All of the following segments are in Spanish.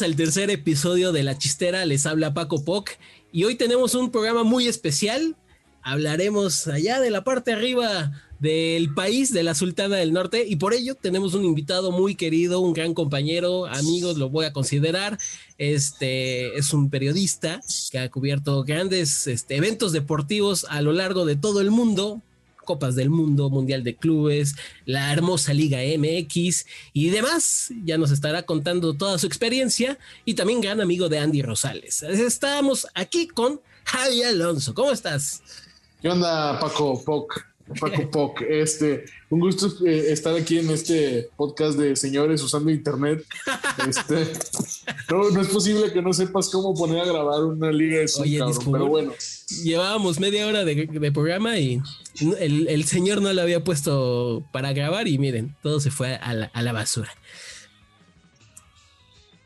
Bienvenidos al tercer episodio de La Chistera, les habla Paco Poc y hoy tenemos un programa muy especial. Hablaremos allá de la parte arriba del país, de la Sultana del Norte, y por ello tenemos un invitado muy querido, un gran compañero, amigos, lo voy a considerar. Este es un periodista que ha cubierto grandes este, eventos deportivos a lo largo de todo el mundo, Copas del Mundo, Mundial de Clubes, la hermosa Liga MX y demás. Ya nos estará contando toda su experiencia y también gran amigo de Andy Rosales. Estamos aquí con Javi Alonso. ¿Cómo estás? ¿Qué onda, Paco Poc? Paco Poc, este, un gusto eh, estar aquí en este podcast de señores usando internet. Este, no, es posible que no sepas cómo poner a grabar una liga de Oye, pero bueno. Llevábamos media hora de, programa y el, señor no lo había puesto para grabar y miren, todo se fue a la, basura.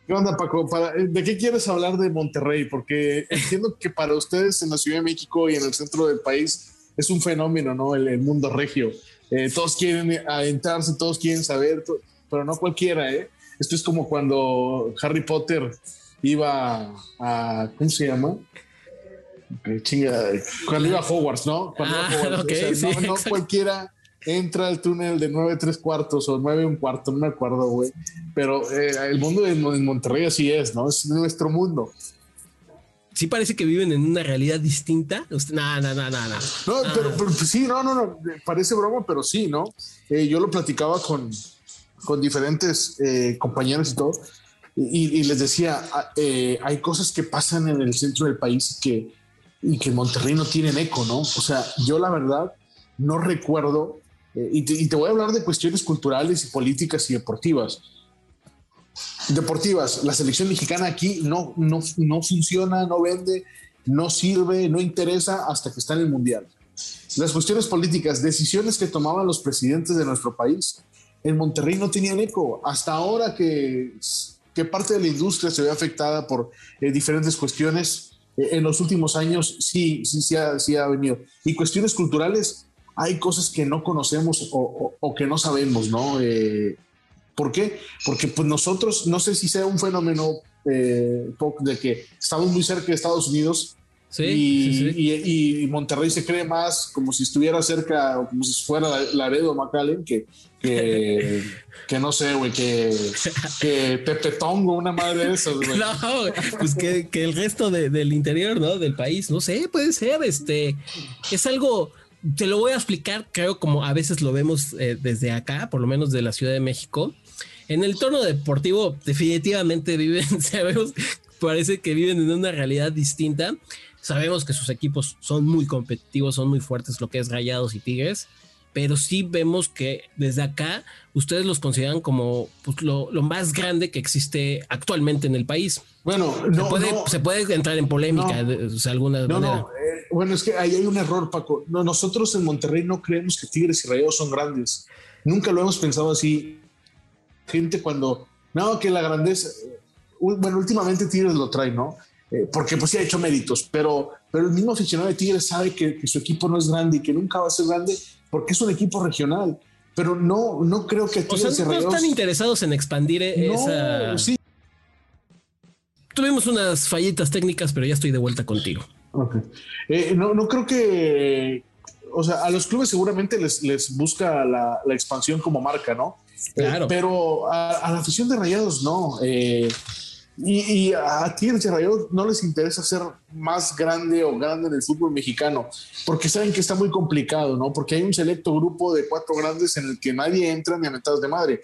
¿Qué onda, Paco? ¿De qué quieres hablar de Monterrey? Porque entiendo que para ustedes en la Ciudad de México y en el centro del país es un fenómeno, ¿no? El, mundo regio. Eh, todos quieren adentrarse, todos quieren saber, pero no cualquiera, ¿eh? Esto es como cuando Harry Potter iba a, ¿cómo se llama? Chinga, cuando iba a Hogwarts, ¿no? Cuando ah, iba a Hogwarts. no, cualquiera entra al túnel de nueve tres cuartos o nueve un cuarto, no me acuerdo, güey. Pero eh, el mundo de Monterrey así es, ¿no? Es nuestro mundo sí parece que viven en una realidad distinta. No, no, no, no, no. No, pero, pues sí, no, no, no, parece broma, pero sí, ¿no? Eh, yo lo platicaba con, con diferentes eh, compañeros y todo, y, les decía, ah, eh, hay cosas que pasan en el centro del país que, y que Monterrey no tienen eco, ¿no? O sea, yo la verdad no recuerdo, y y te voy a hablar de cuestiones culturales y políticas y deportivas deportivas. La selección mexicana aquí no, no, no funciona, no vende, no sirve, no interesa hasta que está en el Mundial. Las cuestiones políticas, decisiones que tomaban los presidentes de nuestro país, en Monterrey no tenían eco. Hasta ahora que, que parte de la industria se ve afectada por eh, diferentes cuestiones, eh, en los últimos años sí, sí, sí ha, sí ha, venido. Y cuestiones culturales, hay cosas que no conocemos o, o, que no sabemos, ¿no? Eh, ¿Por qué? Porque pues nosotros, no sé si sea un fenómeno eh, de que estamos muy cerca de Estados Unidos y, Monterrey se cree más como si estuviera cerca o como si fuera Laredo o McAllen que, que, no sé, güey, que, que Pepe Tongo, una madre de esas, No, pues que, el resto del interior, ¿no? Del país, no sé, puede ser, este, es algo te lo voy a explicar, creo como a veces lo vemos eh, desde acá, por lo menos de la Ciudad de México. En el tono deportivo, definitivamente viven, sabemos, parece que viven en una realidad distinta. Sabemos que sus equipos son muy competitivos, son muy fuertes, lo que es Rayados y Tigres, pero sí vemos que desde acá ustedes los consideran como pues, lo, más grande que existe actualmente en el país. Bueno, se, puede, entrar en polémica de, alguna manera. Eh, bueno, es que ahí hay un error, Paco. No, nosotros en Monterrey no creemos que Tigres y Rayados son grandes. Nunca lo hemos pensado así gente cuando, no, que la grandeza, bueno, últimamente Tigres lo trae, ¿no? Eh, porque pues sí ha hecho méritos, pero, pero el mismo aficionado de Tigres sabe que, su equipo no es grande y que nunca va a ser grande porque es un equipo regional. Pero no, no creo que o sea, no están interesados en expandir esa. Sí. Tuvimos unas fallitas técnicas, pero ya estoy de vuelta contigo. Eh, no, no creo que, o sea, a los clubes seguramente les, les busca la, la, expansión como marca, ¿no? Claro. pero a, la afición de Rayados no. Eh, y, a Tigres y Rayados no les interesa ser más grande o grande en el fútbol mexicano, porque saben que está muy complicado, ¿no? Porque hay un selecto grupo de cuatro grandes en el que nadie entra ni a metados de madre.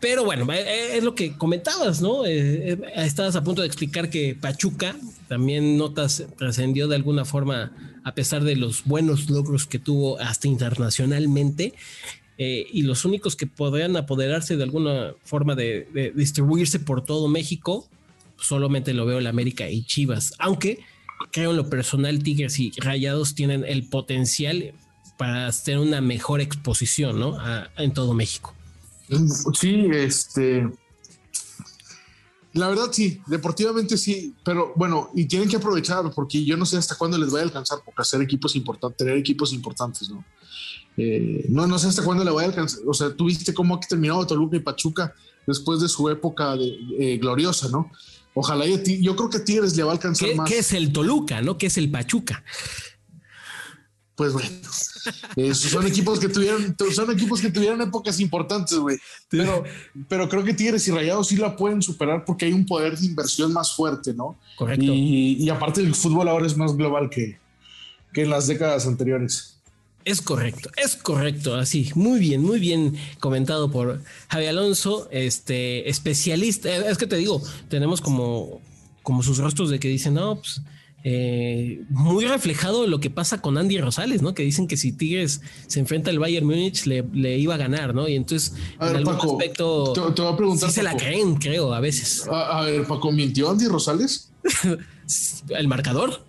Pero bueno, eh, eh, es lo que comentabas, ¿no? estabas a punto de explicar que Pachuca también notas trascendió de alguna forma a pesar de los buenos logros que tuvo hasta internacionalmente. Eh, y los únicos que podrían apoderarse de alguna forma de, distribuirse por todo México, solamente lo veo en América y Chivas, aunque creo en lo personal Tigres y Rayados tienen el potencial para hacer una mejor exposición, ¿no? en todo México. Sí, este, la verdad sí, deportivamente sí, pero bueno, y tienen que aprovechar porque yo no sé hasta cuándo les va a alcanzar porque hacer equipos importantes, tener equipos importantes, ¿no? Eh, no, no sé hasta cuándo le voy a alcanzar. O sea, tú viste cómo ha terminado Toluca y Pachuca. después de su época de, eh, gloriosa, ¿no? Ojalá yo, yo, creo que Tigres le va a alcanzar más. ¿Qué es el Toluca, no? ¿Qué es el Pachuca? Pues bueno, son equipos que tuvieron, son equipos que tuvieron épocas importantes, güey. Pero, pero creo que Tigres y Rayados sí la pueden superar porque hay un poder de inversión más fuerte, ¿no? Correcto. Y, y aparte el fútbol ahora es más global que, que en las décadas anteriores. Es correcto, es correcto, así, muy bien, muy bien comentado por Javi Alonso, este especialista, es que te digo, tenemos como, como sus rostros de que dicen, no, pues eh, muy reflejado lo que pasa con Andy Rosales, ¿no? Que dicen que si Tigres se enfrenta al Bayern Múnich le, iba a ganar, ¿no? Y entonces, en algún aspecto, te, voy a preguntar, sí se la creen, creo, a veces. A, ver, Paco, ¿mintió Andy Rosales? el marcador,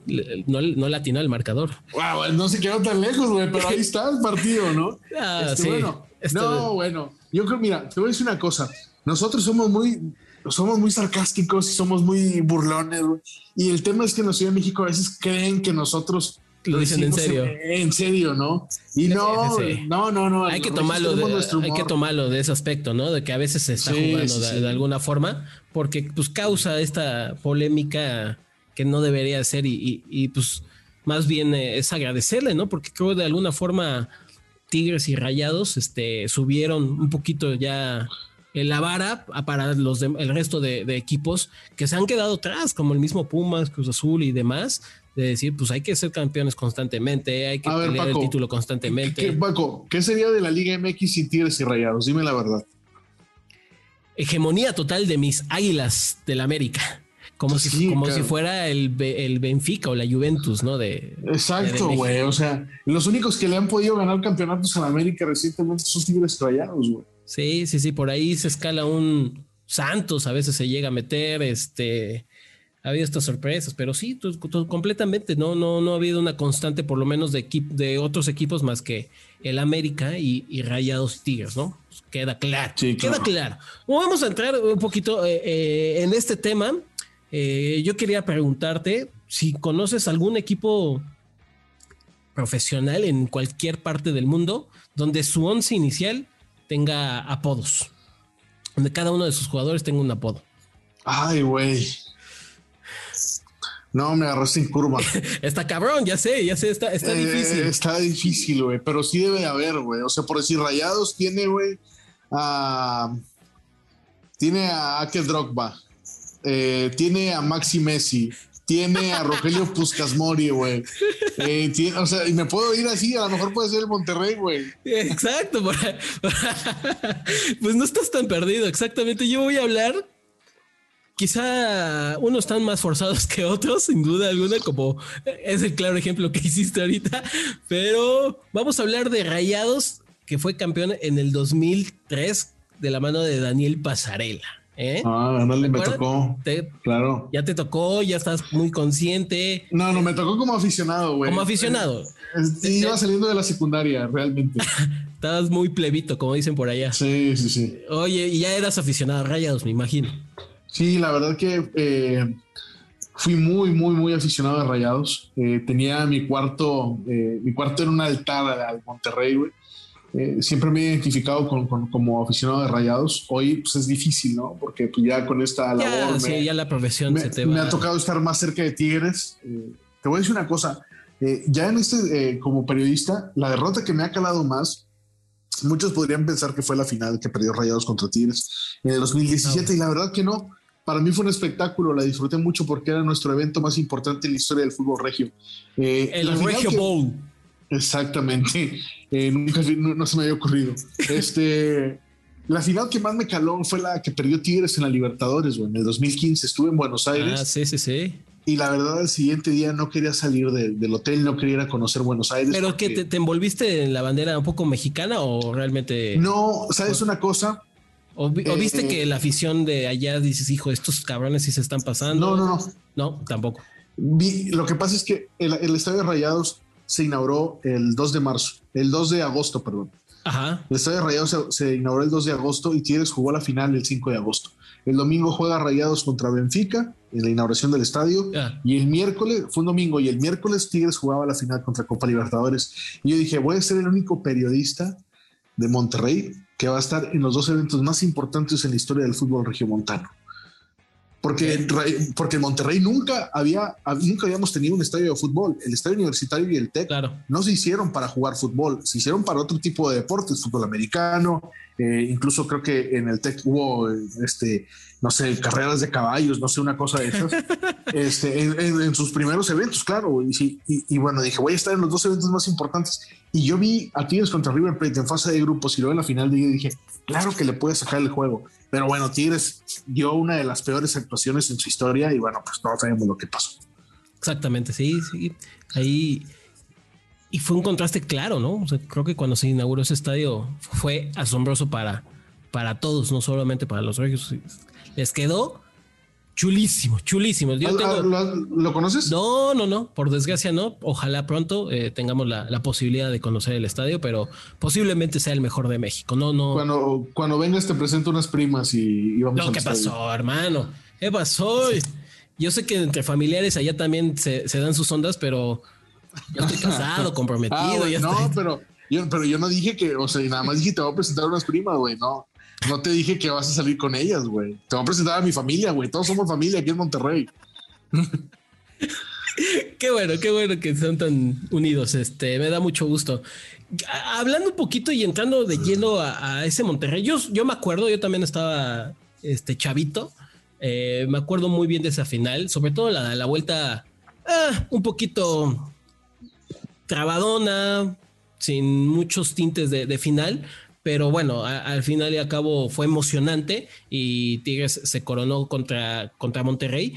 no, no latinó el marcador. Wow, no se quedó tan lejos, güey, pero ahí está el partido, ¿no? Ah, este, sí. Bueno, este no, bueno, yo creo, mira, te voy a decir una cosa. Nosotros somos muy, somos muy sarcásticos y somos muy burlones, Y el tema es que en la Ciudad de México a veces creen que nosotros lo dicen en serio. En, serio, ¿no? Y no, no, no, no. Hay que tomarlo de, hay que tomarlo de ese aspecto, ¿no? De que a veces se está jugando de, alguna forma, porque pues causa esta polémica que no debería ser y, y, pues más bien eh, es agradecerle, ¿no? Porque creo de alguna forma Tigres y Rayados este, subieron un poquito ya la vara para los el resto de, equipos que se han quedado atrás, como el mismo Pumas, Cruz Azul y demás, de decir, pues hay que ser campeones constantemente, hay que tener el título constantemente. ¿qué, Paco, ¿qué sería de la Liga MX sin Tigres y Rayados? Dime la verdad. Hegemonía total de mis águilas del América. Como, si, como si fuera el, el, Benfica o la Juventus, ¿no? De, Exacto, güey. O sea, los únicos que le han podido ganar campeonatos la América recientemente son Tigres Rayados, güey. Sí, sí, sí, por ahí se escala un Santos, a veces se llega a meter, este, ha habido estas sorpresas, pero sí, completamente, no, no, no ha habido una constante, por lo menos de, de otros equipos más que el América y, Rayados Tigres, ¿no? Pues queda claro, queda claro. Vamos a entrar un poquito eh, eh, en este tema. Eh, yo quería preguntarte si conoces algún equipo profesional en cualquier parte del mundo donde su once inicial tenga apodos. Donde cada uno de sus jugadores tenga un apodo. Ay, güey. No, me agarré sin curva. está cabrón, ya sé, ya sé, está, está eh, difícil. Está difícil, güey, pero sí debe haber, güey. O sea, por decir, Rayados tiene, güey, a. Tiene a Ake Drogba, eh, tiene a Maxi Messi, tiene a Rogelio Puscasmori, güey. Eh, o sea, y me puedo ir así, a lo mejor puede ser el Monterrey, güey. Exacto. pues no estás tan perdido, exactamente. Yo voy a hablar. Quizá unos están más forzados que otros, sin duda alguna, como es el claro ejemplo que hiciste ahorita. Pero vamos a hablar de Rayados, que fue campeón en el 2003 de la mano de Daniel Pasarela. ¿Eh? Ah, me tocó. claro. Ya te tocó, ya estás muy consciente. No, no, me tocó como aficionado, güey. Como aficionado. Sí, iba saliendo de la secundaria, realmente. Estabas muy plebito, como dicen por allá. Sí, sí, sí. Oye, y ya eras aficionado a Rayados, me imagino. Sí, la verdad que eh, fui muy, muy, muy aficionado a Rayados. Eh, tenía mi cuarto, mi cuarto era un altar al Monterrey, güey. Eh, siempre me he identificado con, como aficionado de rayados. Hoy pues, es difícil, ¿no? Porque pues, ya con esta labor. Sí, ya la profesión me, se te Me ha tocado estar más cerca de Tigres. Eh, te voy a decir una cosa. Eh, ya en este, como periodista, la derrota que me ha calado más, muchos podrían pensar que fue la final que perdió Rayados contra Tigres en el 2017, y la verdad que no. Para mí fue un espectáculo, la disfruté mucho porque era nuestro evento más importante en la historia del fútbol regio. el Regio Bowl. Exactamente. Eh, nunca no, se me había ocurrido. Este, la final que más me caló fue la que perdió Tigres en la Libertadores, en el 2015. Estuve en Buenos Aires. Ah, sí, sí, sí. Y la verdad, el siguiente día no quería salir del hotel, no quería ir a conocer Buenos Aires. ¿Pero que te, envolviste en la bandera un poco mexicana o realmente.? No, ¿sabes una cosa? ¿O, viste eh, que la afición de allá dices, hijo, estos cabrones sí se están pasando? No, no, no. No, tampoco. Vi, lo que pasa es que el, el Estadio de Rayados se inauguró el 2 de marzo, el 2 de agosto, perdón. Ajá. El Estadio Rayados se, inauguró el 2 de agosto y Tigres jugó la final el 5 de agosto. El domingo juega Rayados contra Benfica en la inauguración del estadio. Y el miércoles, fue un domingo, y el miércoles Tigres jugaba la final contra Copa Libertadores. Y yo dije, voy a ser el único periodista de Monterrey que va a estar en los dos eventos más importantes en la historia del fútbol regiomontano. Porque, porque en Monterrey nunca había, nunca habíamos tenido un estadio de fútbol. El estadio universitario y el TEC no se hicieron para jugar fútbol, se hicieron para otro tipo de deportes, fútbol americano. Eh, incluso creo que en el TEC hubo, este, no sé, carreras de caballos, no sé, una cosa de esas. este, en, sus primeros eventos, claro. Y, y, bueno, dije, voy a estar en los dos eventos más importantes. Y yo vi a Tigres contra River Plate en fase de grupos y luego en la final dije, claro que le puede sacar el juego. Pero bueno, Tigres dio una de las peores actuaciones en su historia y bueno, pues todos sabemos lo que pasó. Exactamente, sí, sí. Ahí. Y fue un contraste claro, ¿no? creo que cuando se inauguró ese estadio fue asombroso para, para todos, no solamente para los regios. Les quedó Chulísimo, chulísimo. ¿Lo, conoces? No, no, no. Por desgracia no. Ojalá pronto eh, tengamos la, posibilidad de conocer el estadio, pero posiblemente sea el mejor de México. No, no. Cuando, cuando vengas te presento unas primas y, vamos no, ¿Qué pasó, hermano? ¿Qué pasó? Yo sé que entre familiares allá también se, dan sus ondas, pero yo estoy casado, comprometido. Ah, no, pero yo, pero yo no dije que, o sea, nada más dije te voy a presentar unas primas, güey. No, no te dije que vas a salir con ellas, güey. Te voy a presentar a mi familia, güey. Todos somos familia aquí en Monterrey. qué bueno, qué bueno que son tan unidos. Este, me da mucho gusto. Hablando un poquito y entrando de lleno a, ese Monterrey, yo, yo, me acuerdo, yo también estaba este chavito. Eh, me acuerdo muy bien de esa final, sobre todo la, la vuelta ah, un poquito trabadona, sin muchos tintes de final, pero bueno, al final y al cabo fue emocionante y Tigres se coronó contra, contra Monterrey.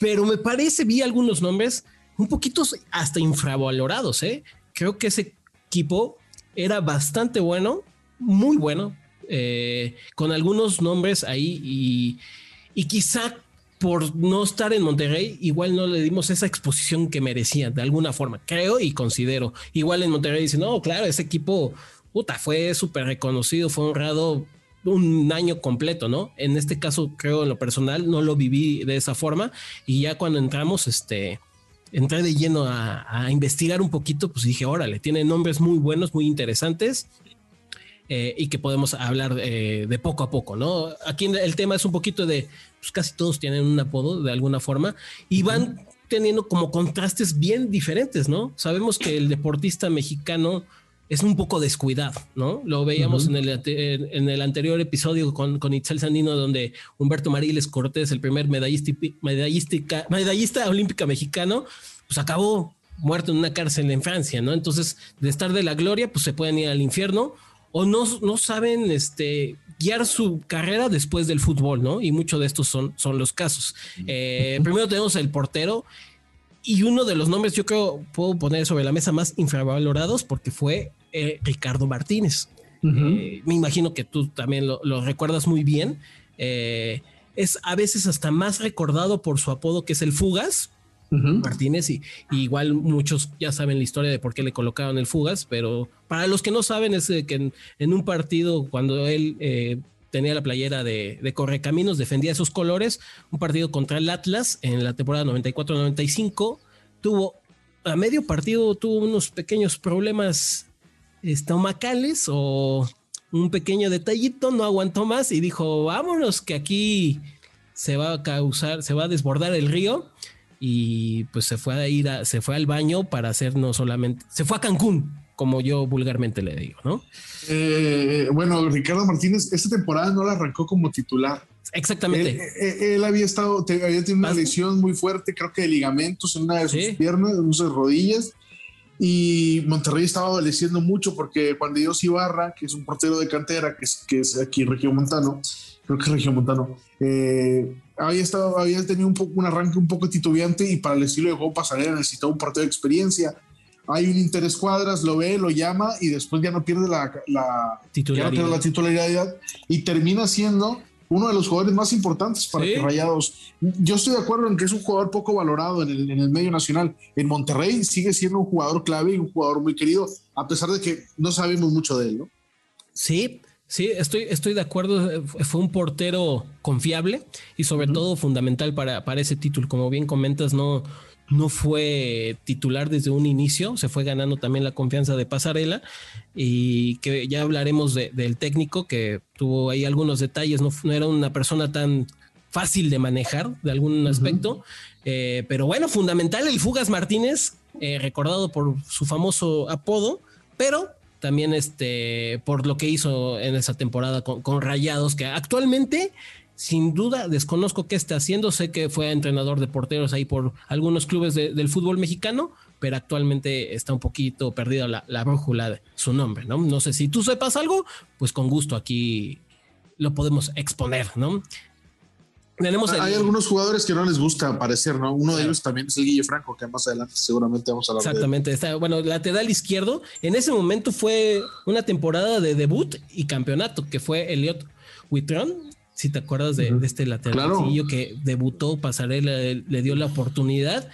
Pero me parece, vi algunos nombres un poquito hasta infravalorados. ¿eh? Creo que ese equipo era bastante bueno, muy bueno, eh, con algunos nombres ahí y, y quizá por no estar en Monterrey, igual no le dimos esa exposición que merecía de alguna forma, creo y considero. Igual en Monterrey dicen, no, claro, ese equipo puta, fue súper reconocido, fue honrado un año completo, ¿no? En este caso, creo en lo personal, no lo viví de esa forma y ya cuando entramos, este, entré de lleno a, investigar un poquito, pues dije, órale, tiene nombres muy buenos, muy interesantes. Eh, y que podemos hablar eh, de poco a poco, ¿no? Aquí el tema es un poquito de, pues casi todos tienen un apodo de alguna forma y van teniendo como contrastes bien diferentes, ¿no? Sabemos que el deportista mexicano es un poco descuidado, ¿no? Lo veíamos en, el, en, el, anterior episodio con, con Itzel Sandino, donde Humberto Mariles Cortés, el primer medallista, medallista olímpica mexicano, pues acabó muerto en una cárcel en Francia, ¿no? Entonces, de estar de la gloria, pues se pueden ir al infierno o no, no saben este, guiar su carrera después del fútbol, ¿no? Y muchos de estos son, son los casos. Eh, primero tenemos el portero y uno de los nombres yo creo puedo poner sobre la mesa más infravalorados porque fue eh, Ricardo Martínez. Eh, me imagino que tú también lo, recuerdas muy bien. Eh, es a veces hasta más recordado por su apodo que es el Fugas. Martínez y, igual muchos ya saben la historia de por qué le colocaron el Fugas, pero para los que no saben es que en, un partido cuando él tenía la playera de, de, Correcaminos, defendía esos colores, un partido contra el Atlas en la temporada 94-95, tuvo a medio partido tuvo unos pequeños problemas estomacales o un pequeño detallito, no aguantó más y dijo, vámonos que aquí se va a causar, se va a desbordar el río y pues se fue a ir a, se fue al baño para hacer no solamente, se fue a Cancún, como yo vulgarmente le digo, ¿no? Eh, bueno, Ricardo Martínez, esta temporada no la arrancó como titular. Exactamente. Él, eh, eh, él, había estado, había tenido una lesión muy fuerte, creo que de ligamentos en una de sus piernas, en sus rodillas, y Monterrey estaba adoleciendo mucho porque Dios Ibarra, que es un portero de cantera, que es, que es aquí Región Montano, creo que es Región Montano, eh, había, estado, había tenido un, poco, un arranque un poco titubeante y para el estilo de juego pasarela necesitaba un portero de experiencia. Hay un interés cuadras, lo ve, lo llama y después ya no pierde la, la, titularidad. la titularidad y termina siendo uno de los jugadores más importantes para que Rayados. Yo estoy de acuerdo en que es un jugador poco valorado en el, medio nacional. En Monterrey sigue siendo un jugador clave y un jugador muy querido, a pesar de que no sabemos mucho de él, ¿no? Sí, sí, estoy, estoy de acuerdo. Fue un portero confiable y sobre todo fundamental para, para ese título. Como bien comentas, no, no fue titular desde un inicio, se fue ganando también la confianza de Pasarela y que ya hablaremos del técnico que tuvo ahí algunos detalles, no, era una persona tan fácil de manejar de algún aspecto, eh, pero bueno, fundamental el Fugas Martínez, eh, recordado por su famoso apodo, pero también este, por lo que hizo en esa temporada con, con Rayados, que actualmente sin duda, desconozco qué está haciendo. Sé que fue entrenador de porteros ahí por algunos clubes del fútbol mexicano, pero actualmente está un poquito perdida la, brújula de su nombre, ¿no? No sé si tú sepas algo, pues con gusto aquí lo podemos exponer, ¿no? Tenemos Hay algunos jugadores que no les gusta aparecer, ¿no? Uno de ellos también es el Guille Franco, que más adelante seguramente vamos a hablar Exactamente. Está, bueno, lateral izquierdo, en ese momento fue una temporada de debut y campeonato, que fue Elliot Witron, si te acuerdas de, este lateral que debutó, Pasarela le, dio la oportunidad.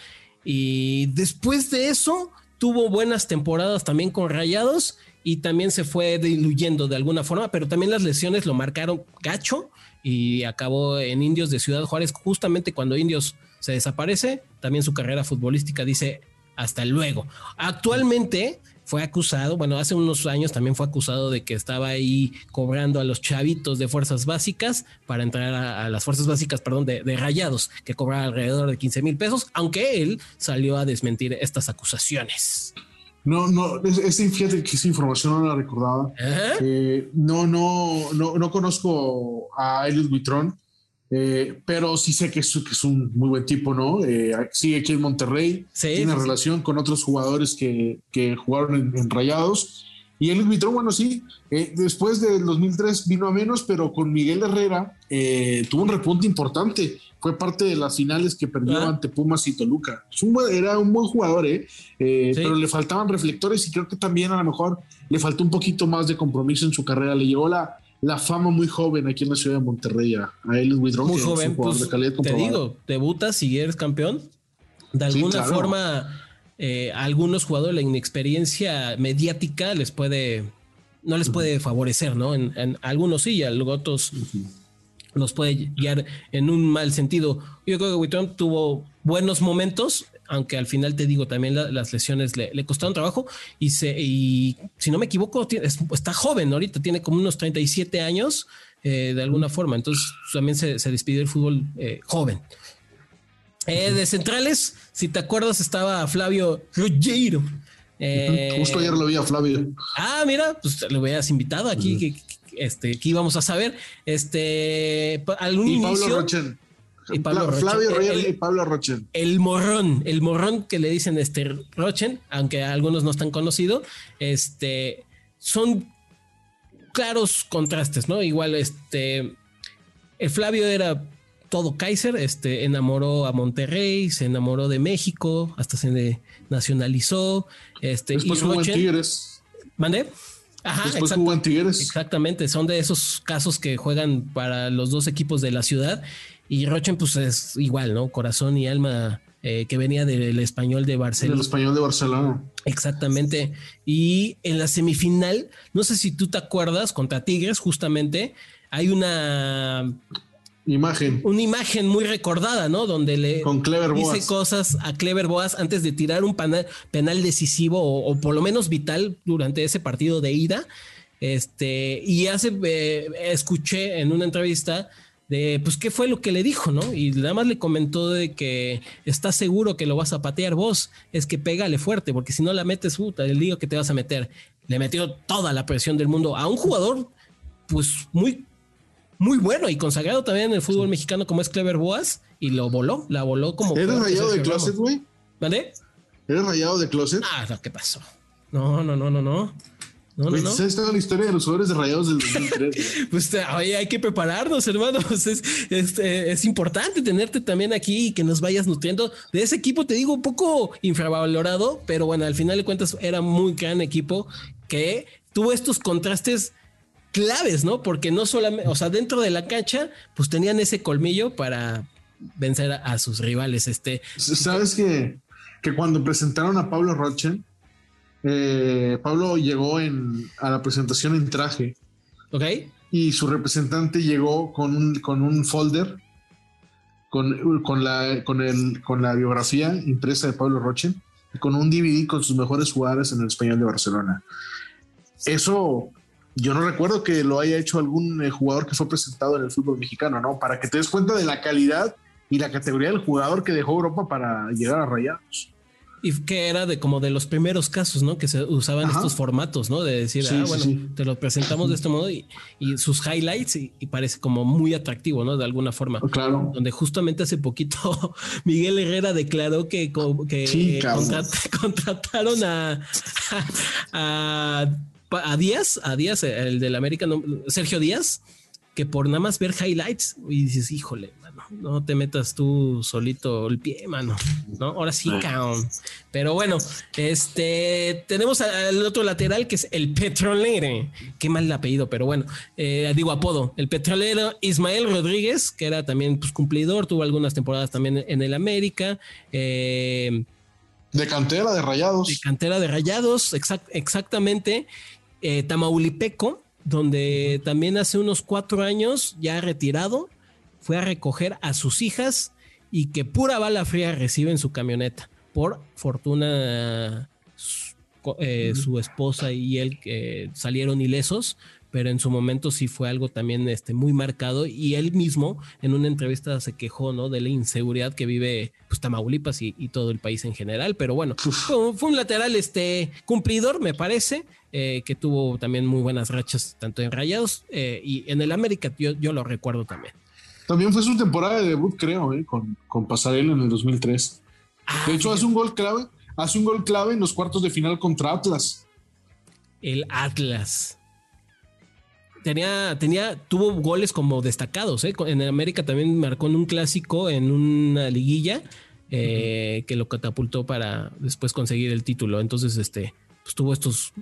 Y después de eso tuvo buenas temporadas también con Rayados y también se fue diluyendo de alguna forma, pero también las lesiones lo marcaron gacho y acabó en Indios de Ciudad Juárez justamente cuando Indios se desaparece, también su carrera futbolística dice hasta luego. Actualmente fue acusado, bueno, hace unos años también fue acusado de que estaba ahí cobrando a los chavitos de fuerzas básicas para entrar a, las fuerzas básicas, perdón, de, rayados, que cobraba alrededor de 15 mil pesos, aunque él salió a desmentir estas acusaciones. No, no, es, fíjate que esa información no la recordaba. Eh, no, no, no, no conozco a Elliot Buitrón. Eh, pero sí sé que es, que es, un muy buen tipo, ¿no? Eh, sigue aquí en Monterrey, tiene relación con otros jugadores que, que jugaron en, Rayados. Y él invitó, bueno, sí, eh, después del 2003 vino a menos, pero con Miguel Herrera tuvo un repunte importante. Fue parte de las finales que perdió ah. ante Pumas y Toluca. era un buen jugador, ¿eh? pero le faltaban reflectores y creo que también a lo mejor le faltó un poquito más de compromiso en su carrera. Le llegó la, la fama muy joven aquí en la ciudad de Monterrey a, Ellis. Muy joven, pues, te digo, debutas y eres campeón. De alguna forma, eh, a algunos jugadores la inexperiencia mediática les puede, no les puede favorecer, ¿no? En, algunos sí, y a otros los puede guiar en un mal sentido. Yo creo que Witron tuvo buenos momentos, aunque al final te digo, también las lesiones le, costaron trabajo y, se, y si no me equivoco, está joven ahorita, tiene como unos 37 años eh, de alguna forma, entonces también se, despidió el fútbol eh, joven. Eh, de centrales, si te acuerdas, estaba Flavio Ruggiero. Justo ayer lo vi a Flavio. Ah, mira, pues lo hubieras invitado aquí, que, este, que íbamos a saber. Este, algún y Pablo y Pablo Flavio el, y Pablo Rochen. El morrón, el morrón que le dicen este Rochen, aunque algunos no están conocidos, este, son claros contrastes, ¿no? Igual, este, el Flavio era todo Kaiser, este, enamoró a Monterrey, se enamoró de México, hasta se nacionalizó, este, Después y Rochen, Tigres. ¿Mandé? Ajá, Después jugó en Tigres. Exactamente, son de esos casos que juegan para los dos equipos de la ciudad y Rochen, pues es igual, ¿no? Corazón y alma eh, que venía del español de Barcelona. El español de Barcelona. Exactamente. Y en la semifinal, no sé si tú te acuerdas, contra Tigres, justamente, hay una imagen. Una imagen muy recordada, ¿no? Donde le Con Clever dice cosas a Clever Boas antes de tirar un penal, penal decisivo o, por lo menos vital durante ese partido de ida. Este, y hace, eh, escuché en una entrevista de pues qué fue lo que le dijo, ¿no? Y nada más le comentó de que estás seguro que lo vas a patear vos, es que pégale fuerte, porque si no la metes, puta, el lío que te vas a meter. Le metió toda la presión del mundo a un jugador, pues muy, muy bueno y consagrado también en el fútbol mexicano como es Clever Boas, y lo voló, la voló como. ¿Eres rayado de closet, güey? ¿Vale? ¿Eres rayado de closet? Ah, ¿qué pasó? No, no, no, no, no. No, no, no. ¿Sabes la historia de los jugadores de rayados del 2003? pues oye, hay que prepararnos, hermanos. Es, eh, es, importante tenerte también aquí y que nos vayas nutriendo de ese equipo. Te digo, un poco infravalorado, pero bueno, al final de cuentas era muy gran equipo que tuvo estos contrastes claves, ¿no? Porque no solamente, o sea, dentro de la cancha, pues tenían ese colmillo para vencer a, sus rivales. Este, ¿Sabes que, que cuando presentaron a Pablo Rochen? Eh, Pablo llegó en, a la presentación en traje. Ok. Y su representante llegó con un, con un folder con, con, la, con, el, con la biografía impresa de Pablo Roche y con un DVD con sus mejores jugadores en el español de Barcelona. Eso yo no recuerdo que lo haya hecho algún eh, jugador que fue presentado en el fútbol mexicano, ¿no? Para que te des cuenta de la calidad y la categoría del jugador que dejó Europa para llegar a Rayados. Y que era de como de los primeros casos, ¿no? Que se usaban estos formatos, ¿no? De decir, ah, bueno, te lo presentamos de este modo y, sus highlights y, parece como muy atractivo, ¿no? De alguna forma. Claro. Donde justamente hace poquito Miguel Herrera declaró que, que contrataron a, a, a, Díaz, a Díaz, el del América, Sergio Díaz, que por nada más ver highlights y dices, híjole, no te metas tú solito el pie, mano. ¿no? Ahora sí, caón. Pero bueno, este tenemos al otro lateral que es el petrolero. Qué mal el apellido, pero bueno, eh, digo apodo. El petrolero Ismael Rodríguez, que era también pues, cumplidor, tuvo algunas temporadas también en el América. Eh, de cantera de rayados. De cantera de rayados, exactamente. Eh, Tamaulipeco, donde también hace unos cuatro años, ya retirado, fue a recoger a sus hijas y que pura bala fría recibe en su camioneta. Por fortuna, eh, su esposa y él eh, salieron ilesos, pero en su momento sí fue algo también este, muy marcado y él mismo en una entrevista se quejó ¿no? de la inseguridad que vive pues, Tamaulipas y, todo el país en general, pero bueno, fue, un lateral este, cumplidor, me parece, eh, que tuvo también muy buenas rachas tanto en Rayados y en el América yo, yo lo recuerdo también. También fue su temporada de debut, creo, ¿eh? con, con Pasarela en el 2003. Ah, de hecho, hace un gol clave, hace un gol clave en los cuartos de final contra Atlas. El Atlas. Tenía, tenía, tuvo goles como destacados, ¿eh? En América también marcó en un clásico, en una liguilla, eh, que lo catapultó para después conseguir el título. Entonces, este, pues tuvo estos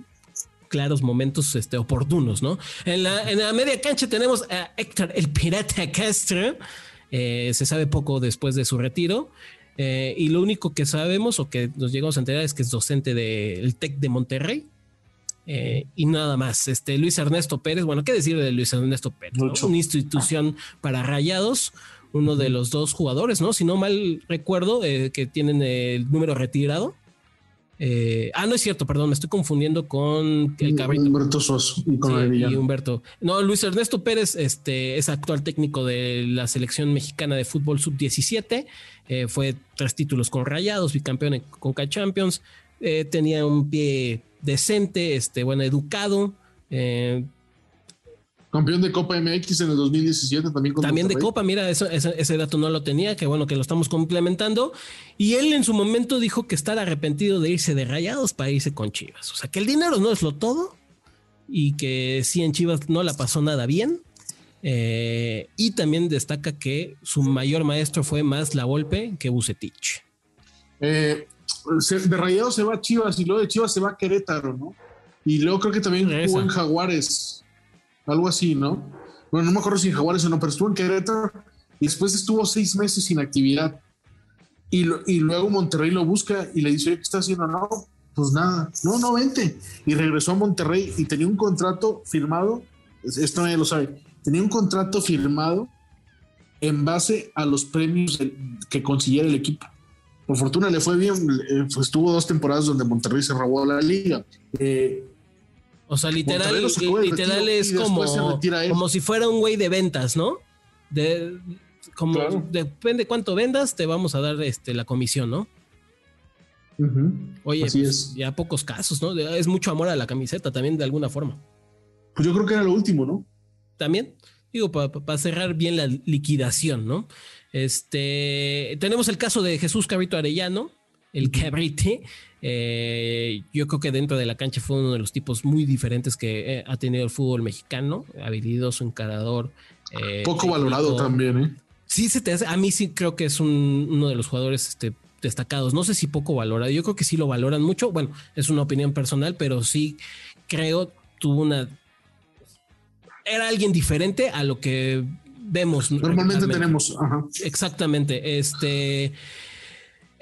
claros momentos este, oportunos, ¿no? En la, en la media cancha tenemos a Héctor el Pirata Castro. Eh, se sabe poco después de su retiro. Eh, y lo único que sabemos o que nos llegamos a enterar es que es docente del TEC de Monterrey. Eh, y nada más. Este Luis Ernesto Pérez, bueno, ¿qué decir de Luis Ernesto Pérez? Una institución para rayados, uno de los dos jugadores, ¿no? Si no mal recuerdo, que tienen el número retirado. Eh, ah, no es cierto, perdón, me estoy confundiendo con el cabrito. Humberto Soso y con y Humberto. No, Luis Ernesto Pérez este, es actual técnico de la selección mexicana de fútbol sub-17. Eh, fue tres títulos con Rayados, bicampeón en Conca Champions. Eh, tenía un pie decente, este, bueno, educado. Campeón de Copa MX en el 2017 también. también de Copa, mira, eso, ese, dato no lo tenía, que bueno que lo estamos complementando. Y él en su momento dijo que está arrepentido de irse de rayados para irse con Chivas. O sea, que el dinero no es lo todo y que sí en Chivas no la pasó nada bien. Eh, y también destaca que su mayor maestro fue más la golpe que Bucetich. Eh, de rayados se va a Chivas y luego de Chivas se va a Querétaro, ¿no? Y luego creo que también jugó en Jaguares algo así, ¿no? Bueno, no me acuerdo si en Jaguares o no, pero estuvo en Querétaro y después estuvo seis meses sin actividad. Y, luego Monterrey lo busca y le dice, ¿qué está haciendo? No, pues nada, no, no, vente. Y regresó a Monterrey y tenía un contrato firmado, esto nadie lo sabe, tenía un contrato firmado en base a los premios que consiguiera el equipo. Por fortuna le fue bien, eh, pues tuvo dos temporadas donde Monterrey se robó la liga. Eh, o sea, literal, literal es como, como si fuera un güey de ventas, ¿no? De, como depende cuánto vendas, te vamos a dar este, la comisión, ¿no? Oye, pues, ya pocos casos, ¿no? Es mucho amor a la camiseta también de alguna forma. Pues yo creo que era lo último, ¿no? También, digo, para cerrar bien la liquidación, ¿no? Este, tenemos el caso de Jesús Cabrito Arellano, el Cabrite, eh, yo creo que dentro de la cancha fue uno de los tipos muy diferentes que eh, ha tenido el fútbol mexicano, habilidoso, encarador. Eh, Poco valorado también, ¿eh? Sí, se te hace, a mí sí creo que es uno de los jugadores este, destacados. No sé si poco valorado, yo creo que sí lo valoran mucho. Bueno, es una opinión personal, pero sí creo tuvo una... Era alguien diferente a lo que vemos. Normalmente tenemos. Exactamente. Este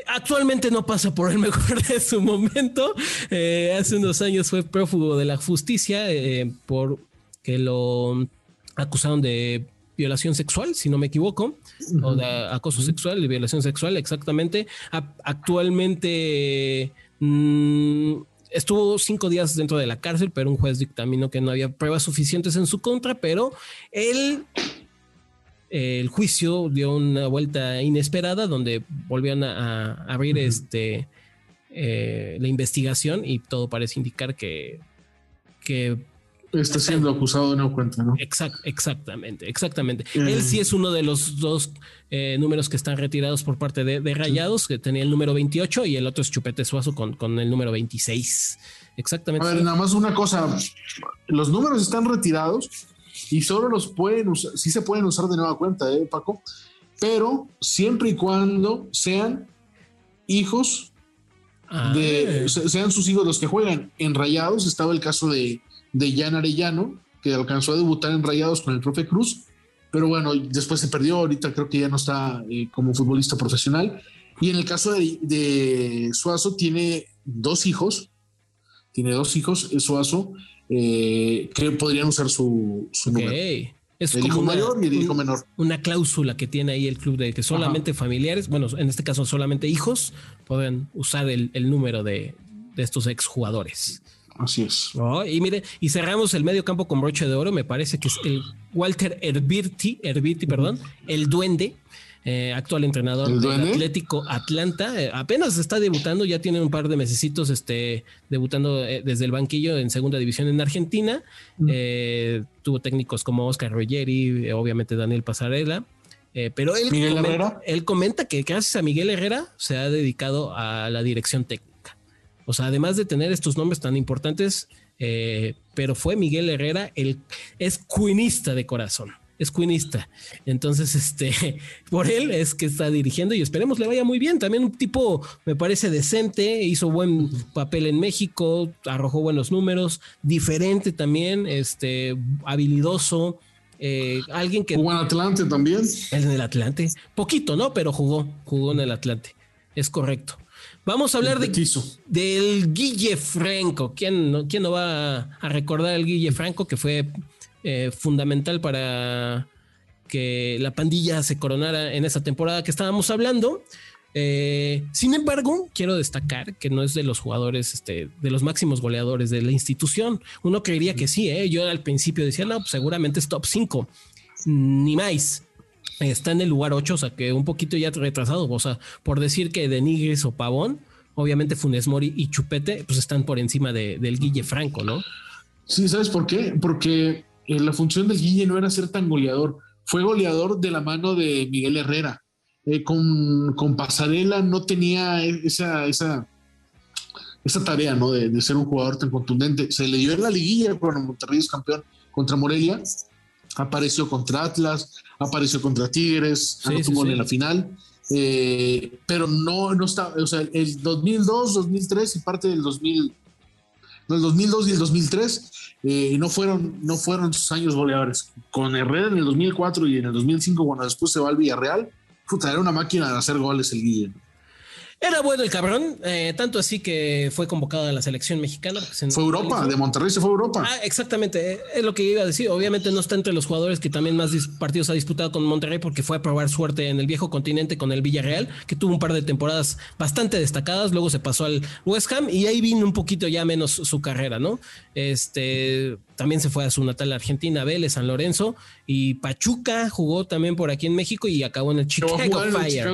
actualmente no pasa por el mejor de su momento. Eh, hace unos años fue prófugo de la justicia eh, por que lo acusaron de violación sexual, si no me equivoco, o de acoso sexual y violación sexual, exactamente. actualmente mm, estuvo cinco días dentro de la cárcel, pero un juez dictaminó que no había pruebas suficientes en su contra, pero él el juicio dio una vuelta inesperada donde volvieron a, abrir este eh, la investigación y todo parece indicar que, que está siendo acusado de no cuenta, ¿no? exactamente, exactamente. Él sí es uno de los dos eh, números que están retirados por parte de, Rayados, que tenía el número 28 y el otro es Chupete Suazo con, con el número 26. Exactamente. A ver, nada más una cosa. Los números están retirados y solo los pueden usar, sí se pueden usar de nueva cuenta, ¿eh, Paco? Pero siempre y cuando sean hijos de, ah. sean sus hijos los que juegan. En Rayados estaba el caso de, de Jan Arellano, que alcanzó a debutar en Rayados con el profe Cruz, pero bueno, después se perdió, ahorita creo que ya no está eh, como futbolista profesional. Y en el caso de, de, Suazo, tiene dos hijos, tiene dos hijos, Suazo, eh, que podrían usar su, su número. Es el hijo mayor y el hijo menor. Una cláusula que tiene ahí el club de que solamente familiares, bueno, en este caso solamente hijos, pueden usar el, número de, de estos exjugadores. Así es. y mire, y cerramos el medio campo con broche de oro, me parece que es el Walter Herbirti, Herbirti, perdón, el duende, eh, actual entrenador del Atlético Atlanta. Eh, apenas está debutando, ya tiene un par de mesecitos este, debutando eh, desde el banquillo en segunda división en Argentina. Tuvo técnicos como Oscar Ruggeri, obviamente Daniel Pasarela. pero él comenta, él comenta que gracias a Miguel Herrera se ha dedicado a la dirección técnica. O sea, además de tener estos nombres tan importantes, pero fue Miguel Herrera el es cuinista de corazón es. Entonces, este, por él es que está dirigiendo y esperemos le vaya muy bien. También un tipo, me parece decente, hizo buen papel en México, arrojó buenos números, diferente también, este, habilidoso. Eh, alguien que jugó en Atlante también. En el Atlante, poquito, ¿no? Pero jugó, jugó en el Atlante. Es correcto. Vamos a hablar de, del Guille Franco. ¿Quién no, ¿Quién no va a recordar al Guille Franco que fue eh, fundamental para que la pandilla se coronara en esa temporada que estábamos hablando. Eh, sin embargo, quiero destacar que no es de los jugadores, este, de los máximos goleadores de la institución. Uno creería que sí, ¿eh? yo al principio decía, no, pues seguramente es top 5, ni más. Está en el lugar 8, o sea que un poquito ya retrasado. O sea, por decir que Denigris o Pavón, obviamente Funes Mori y Chupete, pues están por encima del Guille Franco, ¿no? Sí, ¿sabes por qué? Porque eh, la función del Guille no era ser tan goleador, fue goleador de la mano de Miguel Herrera. Eh, con, con, Pasarela no tenía esa, esa, esa tarea ¿no? De, ser un jugador tan contundente. Se le dio en la liguilla cuando Monterrey es campeón contra Morelia, apareció contra Atlas, apareció contra Tigres, sí, en la final. Eh, pero no, no está, o sea, el 2002, 2003 y parte del 2000, el 2002 y el 2003 eh, no, fueron, no fueron sus años goleadores. Con Herrera en el 2004 y en el 2005, cuando después se va al Villarreal, puta, era una máquina de hacer goles el Guille. Era bueno el cabrón, eh, tanto así que fue convocado a la selección mexicana. fue Europa, de Monterrey se fue Europa. Ah, exactamente, eh, es lo que iba a decir. Obviamente no está entre los jugadores que también más partidos ha disputado con Monterrey porque fue a probar suerte en el viejo continente con el Villarreal, que tuvo un par de temporadas bastante destacadas. Luego se pasó al West Ham y ahí vino un poquito ya menos su carrera, ¿no? Este también se fue a su natal Argentina, Vélez, San Lorenzo y Pachuca jugó también por aquí en México y acabó en el Chicago Fire.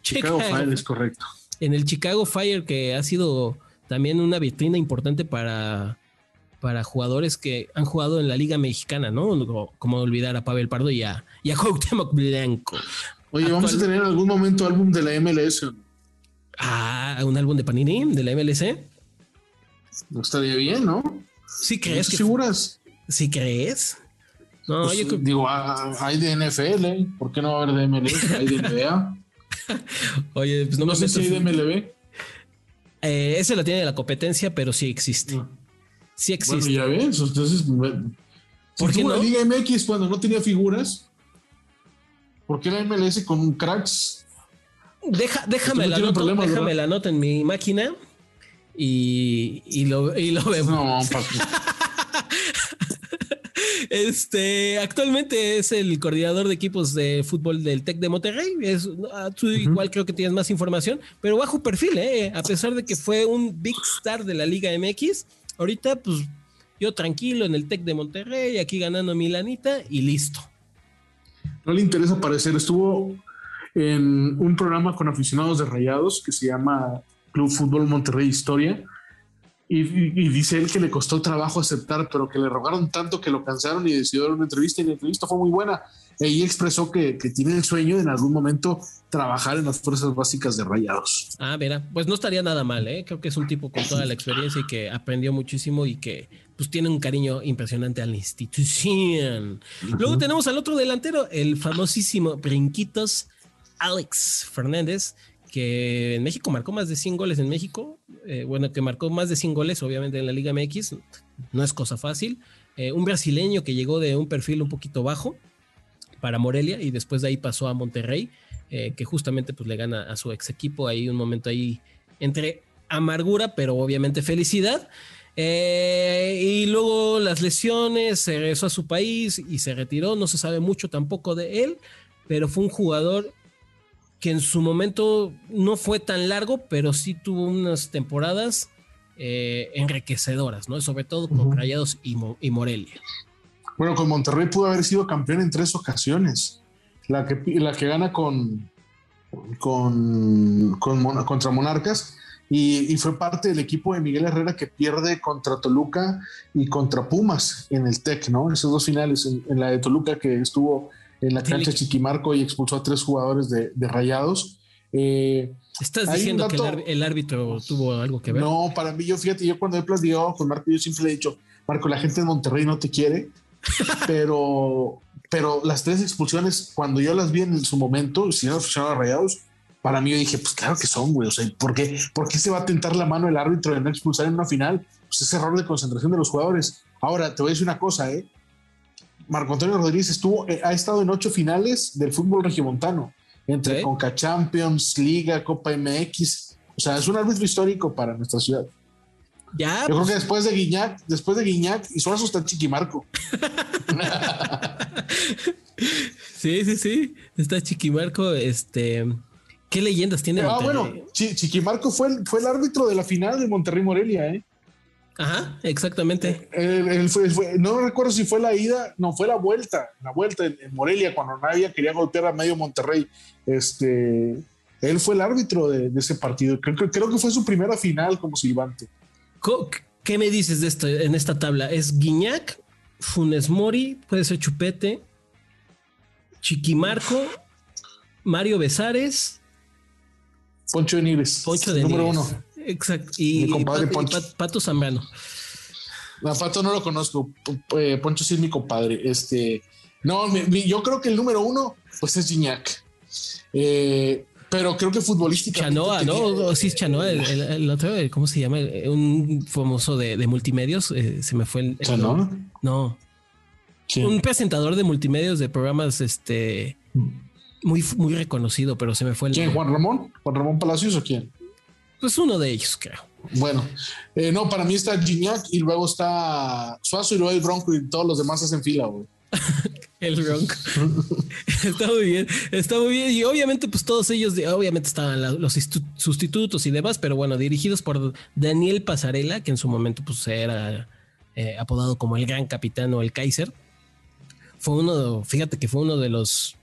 Chicago, Fire es correcto. En el Chicago Fire, que ha sido también una vitrina importante para, para jugadores que han jugado en la Liga Mexicana, ¿no? Como olvidar a Pavel Pardo y a, y a Blanco. Oye, vamos a tener en algún momento álbum de la MLS. Ah, un álbum de Panini de la MLS. No estaría bien, ¿no? Sí crees. Que, seguras? ¿Sí crees? No, pues, yo digo, ah, hay de NFL, ¿eh? ¿por qué no va a haber de MLS? Hay de NBA. Oye, pues no, no sé si hay de MLB. Eh, ese lo tiene la competencia, pero sí existe. Ah. Sí existe. Bueno, ya ves, entonces. ¿Por qué no? la Liga MX cuando no tenía figuras? ¿Por qué la MLS con cracks? Deja, déjame la nota, déjame la nota en mi máquina y, y, lo, y lo vemos. No, Este, actualmente es el coordinador de equipos de fútbol del Tec de Monterrey. Es, ah, tú igual creo que tienes más información, pero bajo perfil, ¿eh? A pesar de que fue un big star de la Liga MX, ahorita, pues, yo tranquilo en el Tec de Monterrey, aquí ganando Milanita y listo. No le interesa aparecer. Estuvo en un programa con aficionados de Rayados que se llama Club Fútbol Monterrey Historia y, dice él que le costó trabajo aceptar, pero que le rogaron tanto que lo cansaron y decidió dar una entrevista y la entrevista fue muy buena. Y expresó que, tiene el sueño de en algún momento trabajar en las fuerzas básicas de Rayados. Ah, mira, pues no estaría nada mal, ¿eh? Creo que es un tipo con toda la experiencia y que aprendió muchísimo y que pues tiene un cariño impresionante a la institución. Luego tenemos al otro delantero, el famosísimo Brinquitos Alex Fernández, que en México marcó más de 100 goles en México. Eh, bueno, que marcó más de 100 goles, obviamente, en la Liga MX. No es cosa fácil. Eh, un brasileño que llegó de un perfil un poquito bajo para Morelia y después de ahí pasó a Monterrey, eh, que justamente pues le gana a su ex equipo. Ahí un momento ahí entre amargura, pero obviamente felicidad. y luego las lesiones, se regresó a su país y se retiró. No se sabe mucho tampoco de él, pero fue un jugador que en su momento no fue tan largo, pero sí tuvo unas temporadas eh, enriquecedoras, ¿no? Sobre todo con Rayados y, Morelia. Bueno, con Monterrey pudo haber sido campeón en tres ocasiones. La que, la que gana con, con, contra Monarcas y, fue parte del equipo de Miguel Herrera que pierde contra Toluca y contra Pumas en el TEC, ¿no? Esos dos finales, en la de Toluca que estuvo en la cancha Chiquimarco y expulsó a tres jugadores de, Rayados. Eh, ¿Estás diciendo que el, árbitro tuvo algo que ver? No, para mí, yo fíjate, yo cuando he platicado con Marco, yo siempre le he dicho, Marco, la gente de Monterrey no te quiere, pero, pero las tres expulsiones, cuando yo las vi en su momento, si no funcionaron Rayados, para mí yo dije, pues claro que son, güey, o sea, ¿por qué, ¿por qué se va a tentar la mano el árbitro de no expulsar en una final? Pues es error de concentración de los jugadores. Ahora, te voy a decir una cosa, ¿eh? Marco Antonio Rodríguez estuvo, eh, ha estado en ocho finales del fútbol regiomontano, entre Conca Champions, Liga, Copa MX. O sea, es un árbitro histórico para nuestra ciudad. Ya. Yo creo pues. que después de Guiñac, después de Guiñac y Suazo está Chiquimarco. sí, sí, sí. Está Chiquimarco. Este. ¿Qué leyendas tiene? Ah, bueno, Chiquimarco fue el, fue el árbitro de la final de Monterrey Morelia, ¿eh? Ajá, exactamente. no recuerdo si fue la ida, no, fue la vuelta, la vuelta en, Morelia, cuando nadie quería golpear a medio Monterrey. Este, él fue el árbitro de, ese partido. Creo, creo, que fue su primera final como silbante. ¿Qué me dices de esto en esta tabla? ¿Es Guiñac, Funes Mori, puede ser Chupete, Chiquimarco, Mario Besares, Poncho de Nives, Poncho de número uno. Exacto. Y, Pato, Zambrano. Pato no lo conozco. Eh, Poncho sí es mi compadre. Este, no, yo creo que el número uno, pues es Gignac. Eh, pero creo que futbolística. Chanoa, ¿no? Sí, es Chanoa. El, otro, ¿cómo se llama? Un famoso de, multimedios. Eh, se me fue el. ¿Chanoa? No. Un presentador de multimedios de programas, este. Muy, muy reconocido, pero se me fue el. ¿Quién? ¿Juan Ramón? ¿Juan Ramón Palacios o quién? Pues uno de ellos, creo. Bueno, eh, no, para mí está Gignac y luego está Suazo y luego el Bronco y todos los demás hacen fila, güey. el Bronco. está muy bien, está muy bien. Y obviamente, pues todos ellos, obviamente estaban los sustitutos y demás, pero bueno, dirigidos por Daniel Pasarela, que en su momento pues era eh, apodado como el gran capitán o el Kaiser. Fue uno, fíjate que fue uno de los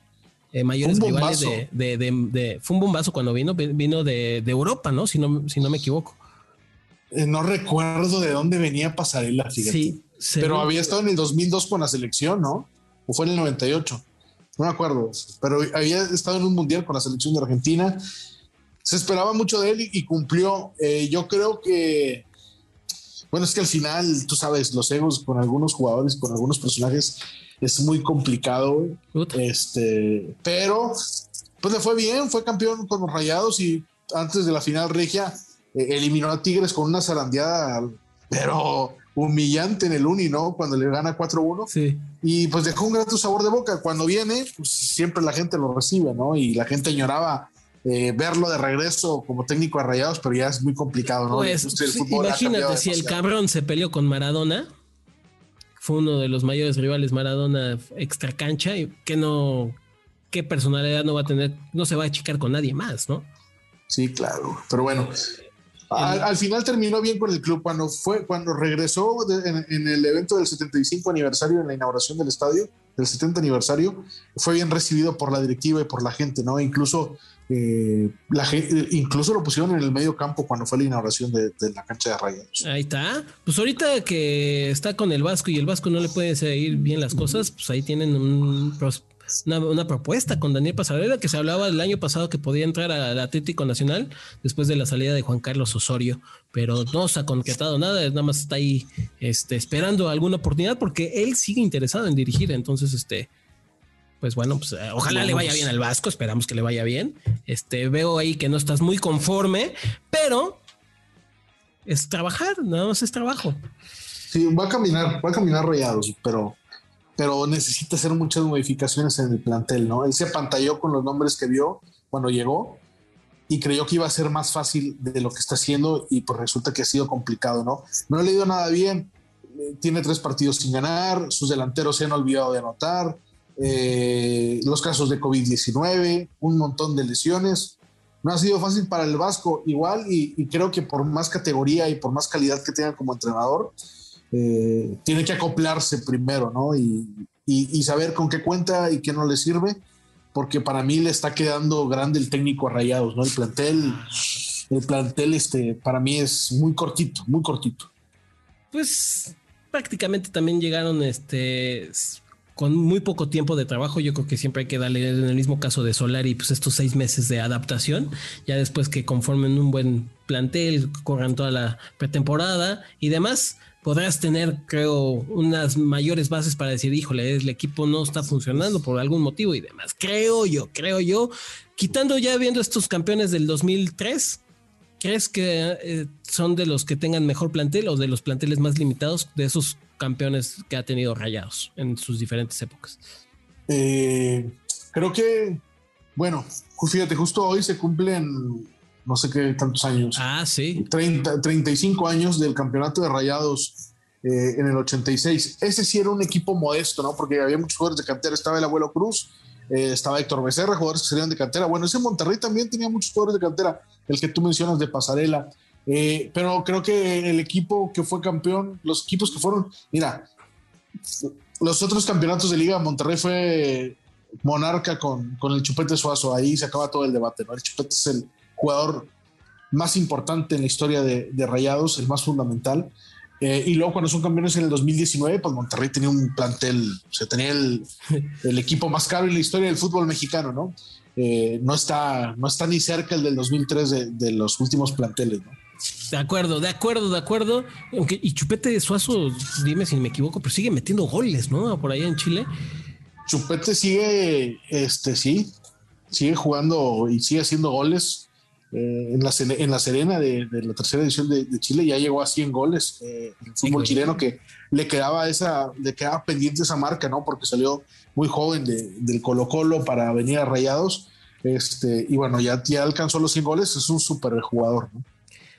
eh, mayores rivales de, de, Fue un bombazo cuando vino, vino de, Europa, ¿no? Si no, si no me equivoco. Eh, no recuerdo de dónde venía Pasarela, fíjate. Sí, pero había estado en el 2002 con la selección, ¿no? O fue en el 98. No me acuerdo, pero había estado en un mundial con la selección de Argentina. Se esperaba mucho de él y, cumplió. Eh, yo creo que, bueno, es que al final, tú sabes, los egos con algunos jugadores, con algunos personajes, es muy complicado. Este, pero pues le fue bien, fue campeón con los Rayados y antes de la final regia eh, eliminó a Tigres con una zarandeada, pero humillante en el Uni, ¿no? Cuando le gana 4-1. Sí. Y pues dejó un grato sabor de boca. Cuando viene, pues siempre la gente lo recibe, ¿no? Y la gente añoraba eh, verlo de regreso como técnico a Rayados, pero ya es muy complicado, ¿no? Pues, imagínate si el cabrón se peleó con Maradona fue uno de los mayores rivales Maradona extra cancha y que no, qué personalidad no va a tener, no se va a achicar con nadie más, ¿no? Sí, claro. Pero bueno, al, final terminó bien con el club cuando fue, cuando regresó en, el evento del 75 aniversario, en la inauguración del estadio, del 70 aniversario, fue bien recibido por la directiva y por la gente, ¿no? Incluso eh, la incluso lo pusieron en el medio campo cuando fue la inauguración de, la cancha de Rayados. Ahí está. Pues ahorita que está con el Vasco y el Vasco no le puede seguir bien las cosas, pues ahí tienen un una, propuesta con Daniel Pasarela que se hablaba el año pasado que podía entrar al Atlético Nacional después de la salida de Juan Carlos Osorio, pero no se ha concretado nada, nada más está ahí este, esperando alguna oportunidad porque él sigue interesado en dirigir, entonces este pues bueno, pues eh, ojalá le vaya bien al Vasco, esperamos que le vaya bien. Este veo ahí que no estás muy conforme, pero es trabajar, nada más es trabajo. Sí, va a caminar, va a caminar rayados, pero pero necesita hacer muchas modificaciones en el plantel, ¿no? Él se pantalló con los nombres que vio cuando llegó y creyó que iba a ser más fácil de lo que está haciendo y pues resulta que ha sido complicado, ¿no? No ha leído nada bien, eh, tiene tres partidos sin ganar, sus delanteros se han olvidado de anotar, eh, los casos de COVID-19, un montón de lesiones. No ha sido fácil para el Vasco igual y, y creo que por más categoría y por más calidad que tenga como entrenador, eh, tiene que acoplarse primero, ¿no? Y, saber con qué cuenta y qué no le sirve, porque para mí le está quedando grande el técnico a Rayados, ¿no? El plantel, el plantel, este, para mí es muy cortito, muy cortito. Pues prácticamente también llegaron, este, con muy poco tiempo de trabajo. Yo creo que siempre hay que darle, en el mismo caso de Solari, pues estos seis meses de adaptación, ya después que conformen un buen plantel, corran toda la pretemporada y demás podrás tener, creo, unas mayores bases para decir, híjole, el equipo no está funcionando por algún motivo y demás. Creo yo, creo yo. Quitando ya viendo estos campeones del 2003, ¿crees que eh, son de los que tengan mejor plantel o de los planteles más limitados de esos campeones que ha tenido Rayados en sus diferentes épocas? Eh, creo que, bueno, fíjate, justo hoy se cumplen no sé qué tantos años. Ah, sí. 30, 35 años del campeonato de Rayados eh, en el 86. Ese sí era un equipo modesto, ¿no? Porque había muchos jugadores de cantera. Estaba el abuelo Cruz, eh, estaba Héctor Becerra, jugadores que serían de cantera. Bueno, ese Monterrey también tenía muchos jugadores de cantera, el que tú mencionas de Pasarela. Eh, pero creo que el equipo que fue campeón, los equipos que fueron, mira, los otros campeonatos de Liga Monterrey fue Monarca con, con el Chupete Suazo. Ahí se acaba todo el debate, ¿no? El Chupete es el jugador más importante en la historia de, Rayados, el más fundamental. Eh, y luego cuando son campeones en el 2019, pues Monterrey tenía un plantel, o sea, tenía el, equipo más caro en la historia del fútbol mexicano, ¿no? Eh, no, está, no está ni cerca el del 2003 de, los últimos planteles, ¿no? De acuerdo, de acuerdo, de acuerdo. Aunque, y Chupete de Suazo, dime si me equivoco, pero sigue metiendo goles, ¿no? Por allá en Chile. Chupete sigue, este, sí, sigue jugando y sigue haciendo goles. Eh, en, la, en la Serena de, la tercera edición de, Chile ya llegó a 100 goles eh, el fútbol chileno que le quedaba esa le quedaba pendiente esa marca no porque salió muy joven del Colo Colo para venir a Rayados este y bueno ya, ya alcanzó los 100 goles es un súper jugador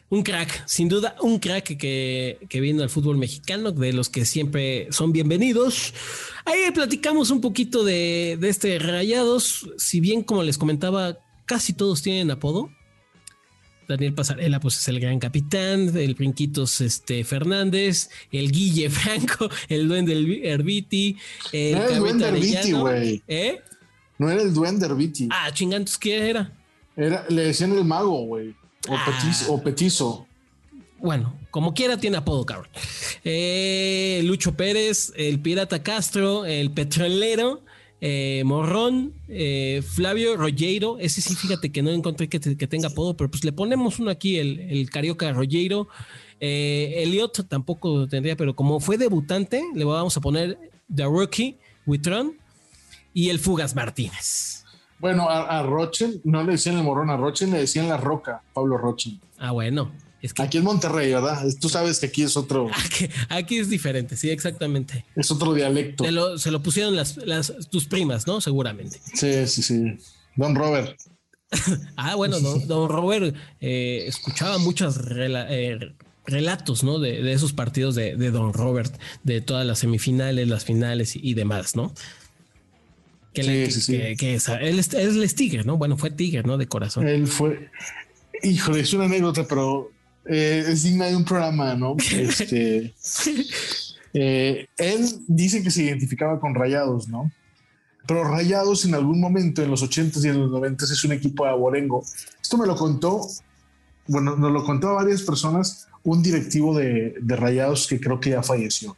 un crack, sin duda, un crack que, que vino al fútbol mexicano, de los que siempre son bienvenidos. Ahí platicamos un poquito de, de este Rayados, si bien como les comentaba, casi todos tienen apodo, Daniel Pasarela, pues es el gran capitán, el Brinquitos este, Fernández, el Guille Franco, el Duende Herbiti, el no era el Duende Herbiti, güey. ¿Eh? No era el Duende Herbiti. Ah, chingantos, ¿qué era? era? Le decían el mago, güey. O, ah. petizo, Bueno, como quiera tiene apodo, cabrón. Eh, Lucho Pérez, el Pirata Castro, el Petrolero, eh, Morrón, eh, Flavio Rollero, ese sí, fíjate que no encontré que, tenga apodo, pero pues le ponemos uno aquí, el, Carioca Rollero. Eh, Elliot tampoco tendría, pero como fue debutante, le vamos a poner The Rookie, Witron y el Fugas Martínez. Bueno, a, a Rochen no le decían el morrón, a Rochen le decían la roca, Pablo Rochen. Ah, bueno. Aquí en Monterrey, ¿verdad? Tú sabes que aquí es otro. Aquí, es diferente, sí, exactamente. Es otro dialecto. se lo pusieron las, tus primas, ¿no? Seguramente. Sí, sí, sí. Don Robert. ah, bueno, don, Robert eh, escuchaba muchas eh, relatos, ¿no? De, esos partidos de, Don Robert, de todas las semifinales, las finales y, demás, ¿no? Que, sí, sí, que, él, es, Tigre, ¿no? Bueno, fue Tigre, ¿no? De corazón. Él fue, híjole, es una anécdota, pero eh, es digna de un programa, ¿no? Este, eh, él dice que se identificaba con Rayados, ¿no? Pero Rayados en algún momento, en los 80s y en los 90s, es un equipo de abolengo. Esto me lo contó, bueno, nos lo contó a varias personas un directivo de, Rayados que creo que ya falleció.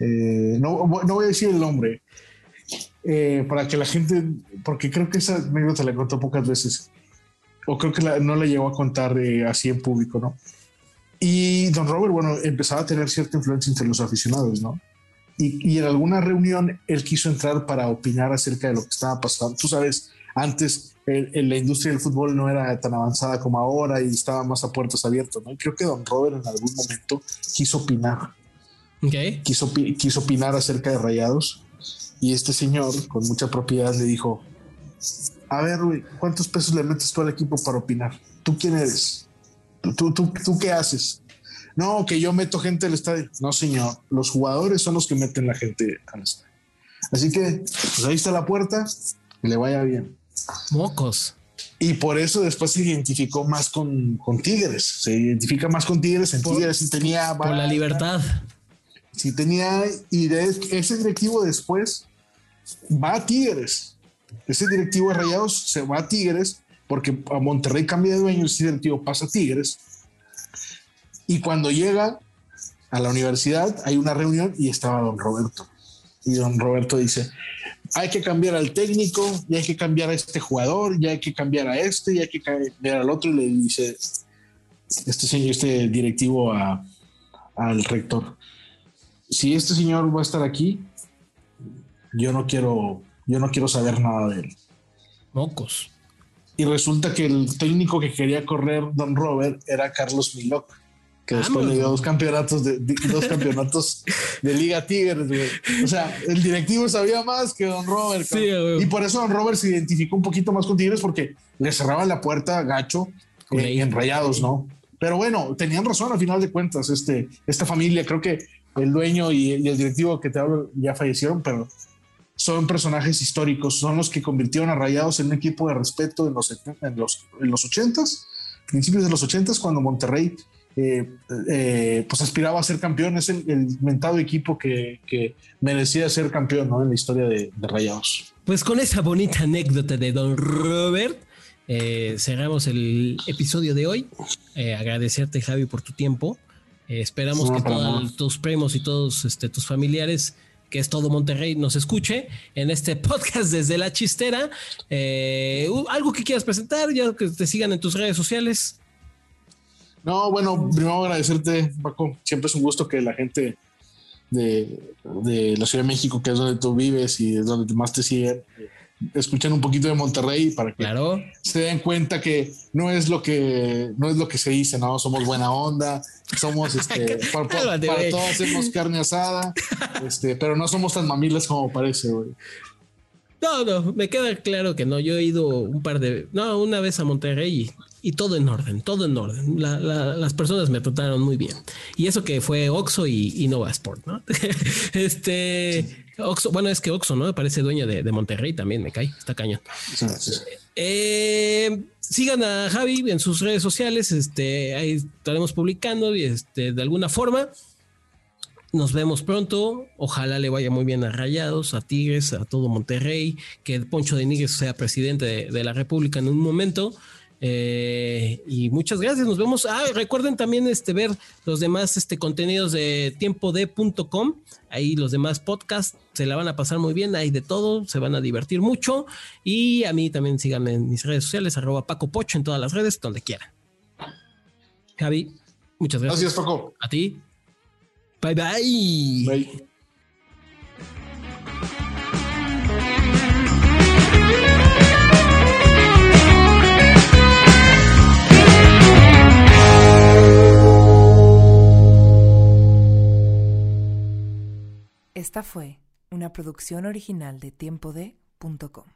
Eh, no, no, voy a decir el nombre, eh, para que la gente, porque creo que esa anécdota la contó pocas veces, o creo que no la llegó a contar eh, así en público, ¿no? Y don Robert, bueno, empezaba a tener cierta influencia entre los aficionados, ¿no? Y, y, en alguna reunión él quiso entrar para opinar acerca de lo que estaba pasando. Tú sabes, antes en la industria del fútbol no era tan avanzada como ahora y estaba más a puertas abiertas, ¿no? creo que Don Robert en algún momento quiso opinar. Quiso, quiso opinar acerca de Rayados y este señor con mucha propiedad le dijo, a ver, ¿cuántos pesos le metes tú al equipo para opinar? ¿Tú quién eres? ¿Tú, tú, tú, qué haces? No, que yo meto gente al estadio. No, señor, los jugadores son los que meten la gente al estadio. Así que, pues ahí está la puerta, que le vaya bien. Mocos. Y por eso después se identificó más con, Tigres. Se identifica más con Tigres. En Tigres sí tenía. Por la libertad. Sí tenía. Y de ese directivo después va a Tigres. Ese directivo de Rayados se va a Tigres porque a Monterrey cambia de dueño. Ese directivo pasa a Tigres. Y cuando llega a la universidad, hay una reunión y estaba don Roberto. Y don Roberto dice: hay que cambiar al técnico, y hay que cambiar a este jugador, ya hay que cambiar a este, y hay que cambiar al otro. Y le dice este señor, este directivo al rector: Si este señor va a estar aquí, yo no quiero, yo no quiero saber nada de él. Mocos. Y resulta que el técnico que quería correr Don Robert era Carlos Milok que después le dio dos campeonatos de, dos campeonatos de Liga Tigres, güey. O sea, el directivo sabía más que Don Robert. y por eso Don Robert se identificó un poquito más con Tigres porque le cerraban la puerta a gacho eh, en rayados, ¿no? Pero bueno, tenían razón al final de cuentas. Este, esta familia, creo que el dueño y, el directivo que te hablo ya fallecieron, pero son personajes históricos, son los que convirtieron a Rayados en un equipo de respeto en los, en los, en los 80s, principios de los 80s, cuando Monterrey eh, eh, pues aspiraba a ser campeón. Es el, mentado equipo que, merecía ser campeón ¿no? en la historia de, Rayados. Pues con esa bonita anécdota de Don Robert, eh, cerramos el episodio de hoy. agradecerte, Javi, por tu tiempo. esperamos que todos tus primos y todos este, tus familiares que es todo Monterrey, nos escuche en este podcast desde la chistera. algo que quieras presentar, ya que te sigan en tus redes sociales. No, bueno, primero agradecerte, Paco. Siempre es un gusto que la gente de, la Ciudad de México, que es donde tú vives y es donde más te siguen, escuchen un poquito de Monterrey para que se den cuenta que no es lo que no es lo que se dice, no somos buena onda, somos este para, todos hacemos carne asada, este, pero no somos tan mamilas como parece, güey. No, no, me queda claro que no. Yo he ido un par de, no, una vez a Monterrey y, todo en orden, todo en orden. las personas me trataron muy bien. Y eso que fue Oxo y, Nova Sport, ¿no? este, Oxo, bueno, es que Oxo, ¿no? Parece dueño de, Monterrey también, me cae, está cañón. Eh, sigan a Javi en sus redes sociales, este, ahí estaremos publicando este, de alguna forma. Nos vemos pronto. Ojalá le vaya muy bien a Rayados, a Tigres, a todo Monterrey. Que Poncho de Níguez sea presidente de, la República en un momento. Eh, y muchas gracias. Nos vemos. Ah, recuerden también este, ver los demás este, contenidos de tiempode.com. Ahí los demás podcasts se la van a pasar muy bien. Hay de todo. Se van a divertir mucho. Y a mí también síganme en mis redes sociales, arroba Paco Pocho en todas las redes, donde quieran. Javi, muchas gracias. Gracias, Paco. A ti. Bye bye. Bye. Esta fue una producción original de tiempo de.com.